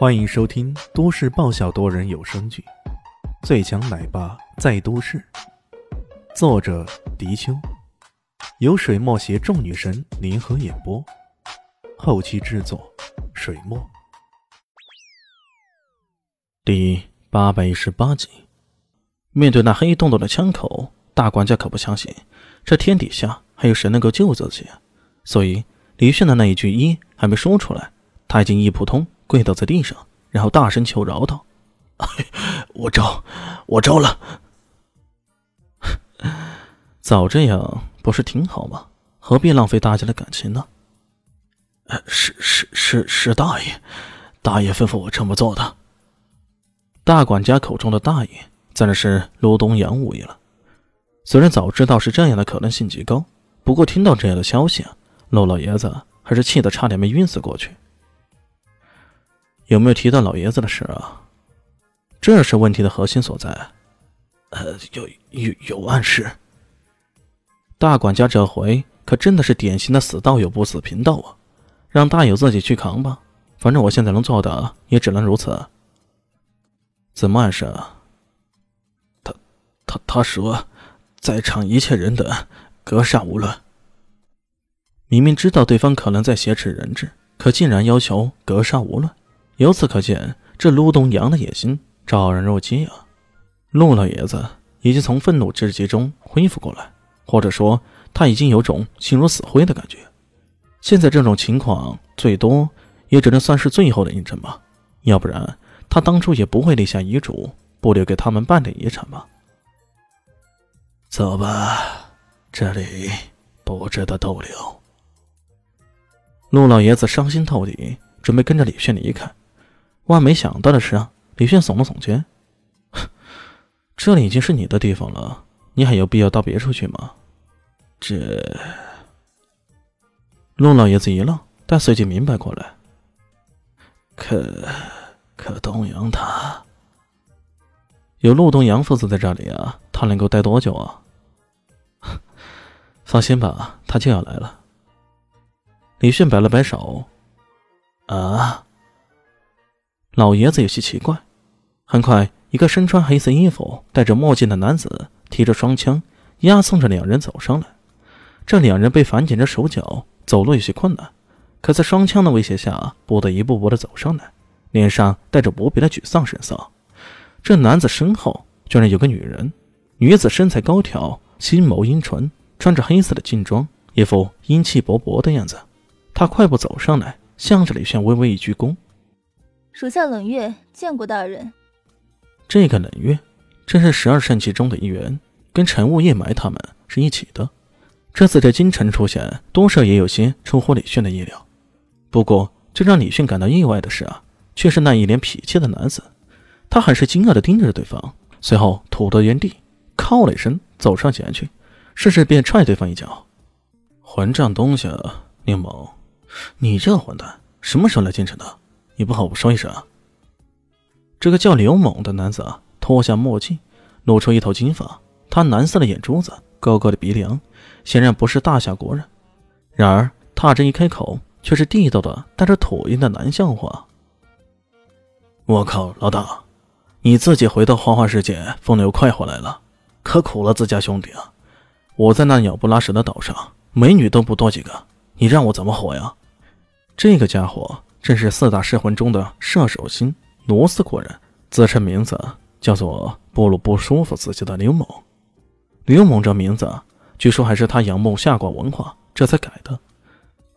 欢迎收听都市爆笑多人有声剧《最强奶爸在都市》，作者：迪秋，由水墨携众女神联合演播，后期制作：水墨。第八百一十八集，面对那黑洞洞的枪口，大管家可不相信这天底下还有谁能够救自己，所以李炫的那一句“一”还没说出来，他已经一扑通。跪倒在地上，然后大声求饶道：“我招，我招了。早这样不是挺好吗？何必浪费大家的感情呢？”“是是是是，大爷，大爷吩咐我这么做的。”大管家口中的大爷，自然是陆东阳无疑了。虽然早知道是这样的可能性极高，不过听到这样的消息啊，陆老爷子还是气得差点没晕死过去。有没有提到老爷子的事啊？这是问题的核心所在。呃，有有有暗示。大管家这回可真的是典型的死道友不死贫道啊！让大友自己去扛吧，反正我现在能做的也只能如此。怎么暗示啊？他他他说，在场一切人等格杀无论。明明知道对方可能在挟持人质，可竟然要求格杀无论。由此可见，这陆东阳的野心昭然若揭啊！陆老爷子已经从愤怒之极中恢复过来，或者说他已经有种心如死灰的感觉。现在这种情况，最多也只能算是最后的印证吧。要不然，他当初也不会立下遗嘱，不留给他们半点遗产吧。走吧，这里不值得逗留。陆老爷子伤心透顶，准备跟着李炫离开。万没想到的是啊，李炫耸了耸肩：“ 这里已经是你的地方了，你还有必要到别处去吗？”这，陆老爷子一愣，但随即明白过来：“可可东阳他有陆东阳父子在这里啊，他能够待多久啊？” 放心吧，他就要来了。李迅摆了摆手：“啊。”老爷子有些奇怪。很快，一个身穿黑色衣服、戴着墨镜的男子提着双枪，押送着两人走上来。这两人被反剪着手脚，走路有些困难，可在双枪的威胁下，不得一步步的走上来，脸上带着无比的沮丧神色。这男子身后居然有个女人，女子身材高挑，心眸阴纯，穿着黑色的劲装，一副英气勃勃的样子。他快步走上来，向着李炫微微一鞠躬。属下冷月见过大人。这个冷月，正是十二圣器中的一员，跟陈雾、叶埋他们是一起的。这次在京城出现，多少也有些出乎李迅的意料。不过，最让李迅感到意外的是啊，却是那一脸痞气的男子。他很是惊讶地盯着对方，随后吐到原地，靠了一声，走上前去，顺势便踹对方一脚。混账东西，宁某，你这混蛋，什么时候来京城的？你不和我说一声？这个叫刘猛的男子啊，脱下墨镜，露出一头金发，他蓝色的眼珠子，高高的鼻梁，显然不是大夏国人。然而，他这一开口，却是地道的、带着土音的南向话。我靠，老大，你自己回到花花世界风流快活来了，可苦了自家兄弟啊！我在那鸟不拉屎的岛上，美女都不多几个，你让我怎么活呀？这个家伙。正是四大噬魂中的射手星罗斯国人，自称名字叫做“布鲁不舒服”自己的刘某。刘某这名字，据说还是他仰慕夏国文化，这才改的。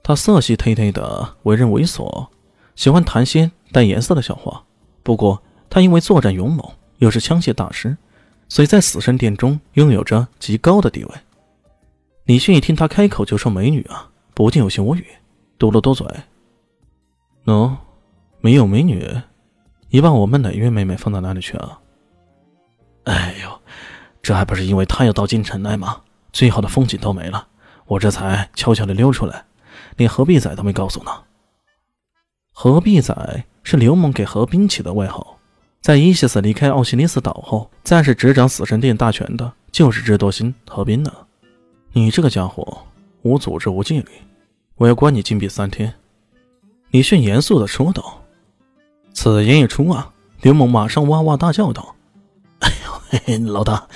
他色系忒忒的，为人猥琐，喜欢谈些带颜色的笑话。不过，他因为作战勇猛，又是枪械大师，所以在死神殿中拥有着极高的地位。李迅一听他开口就说美女啊，不禁有些无语，嘟了嘟嘴。喏，没有美女，你把我们哪位妹妹放到哪里去啊？哎呦，这还不是因为她要到京城来吗？最好的风景都没了，我这才悄悄的溜出来，连何必仔都没告诉呢。何必仔是刘猛给何冰起的外号，在伊西斯离开奥西里斯岛后，暂时执掌死神殿大权的就是智多星何冰呢。你这个家伙，无组织无纪律，我要关你禁闭三天。李迅严肃的说道：“此言一出啊，刘猛马上哇哇大叫道：“哎呦，嘿嘿，老大，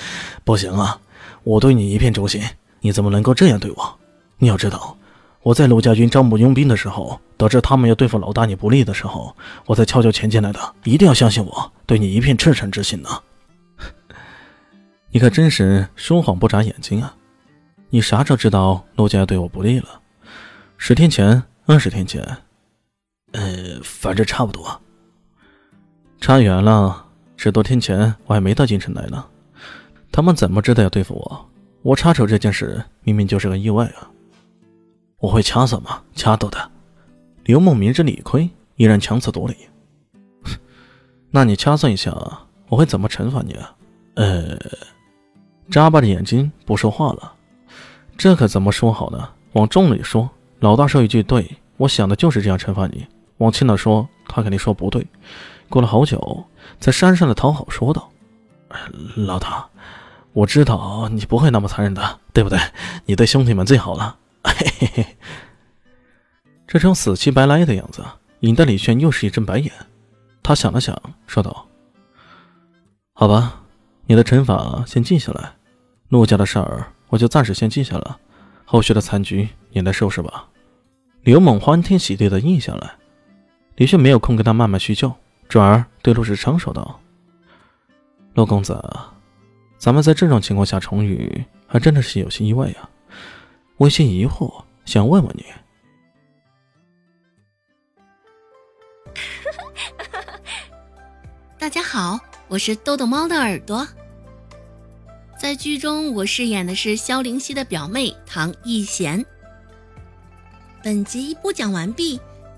不行啊！我对你一片忠心，你怎么能够这样对我？你要知道，我在陆家军招募佣兵的时候，得知他们要对付老大你不利的时候，我才悄悄潜进来的。一定要相信我，对你一片赤诚之心呢。你可真是说谎不眨眼睛啊！你啥时候知道陆家对我不利了？十天前，二十天前，呃，反正差不多。”差远了，十多天前我还没到京城来呢，他们怎么知道要对付我？我插手这件事明明就是个意外啊！我会掐死吗？掐到的。刘梦明知理亏，依然强词夺理。那你掐算一下，我会怎么惩罚你啊？呃，眨巴着眼睛不说话了。这可怎么说好呢？往重里说，老大说一句对，我想的就是这样惩罚你；往轻了说，他肯定说不对。过了好久，在山上的讨好说道：“老大，我知道你不会那么残忍的，对不对？你对兄弟们最好了。”嘿嘿嘿。这种死气白赖的样子，引得李炫又是一阵白眼。他想了想，说道：“好吧，你的惩罚先记下来，陆家的事儿我就暂时先记下了，后续的残局你来收拾吧。”刘猛欢天喜地的应下来，李炫没有空跟他慢慢叙旧。转而对陆志昌说道：“陆公子，咱们在这种情况下重遇，还真的是有些意外呀。我有些疑惑，想问问你。”大家好，我是豆豆猫的耳朵。在剧中，我饰演的是萧灵溪的表妹唐艺贤。本集播讲完毕，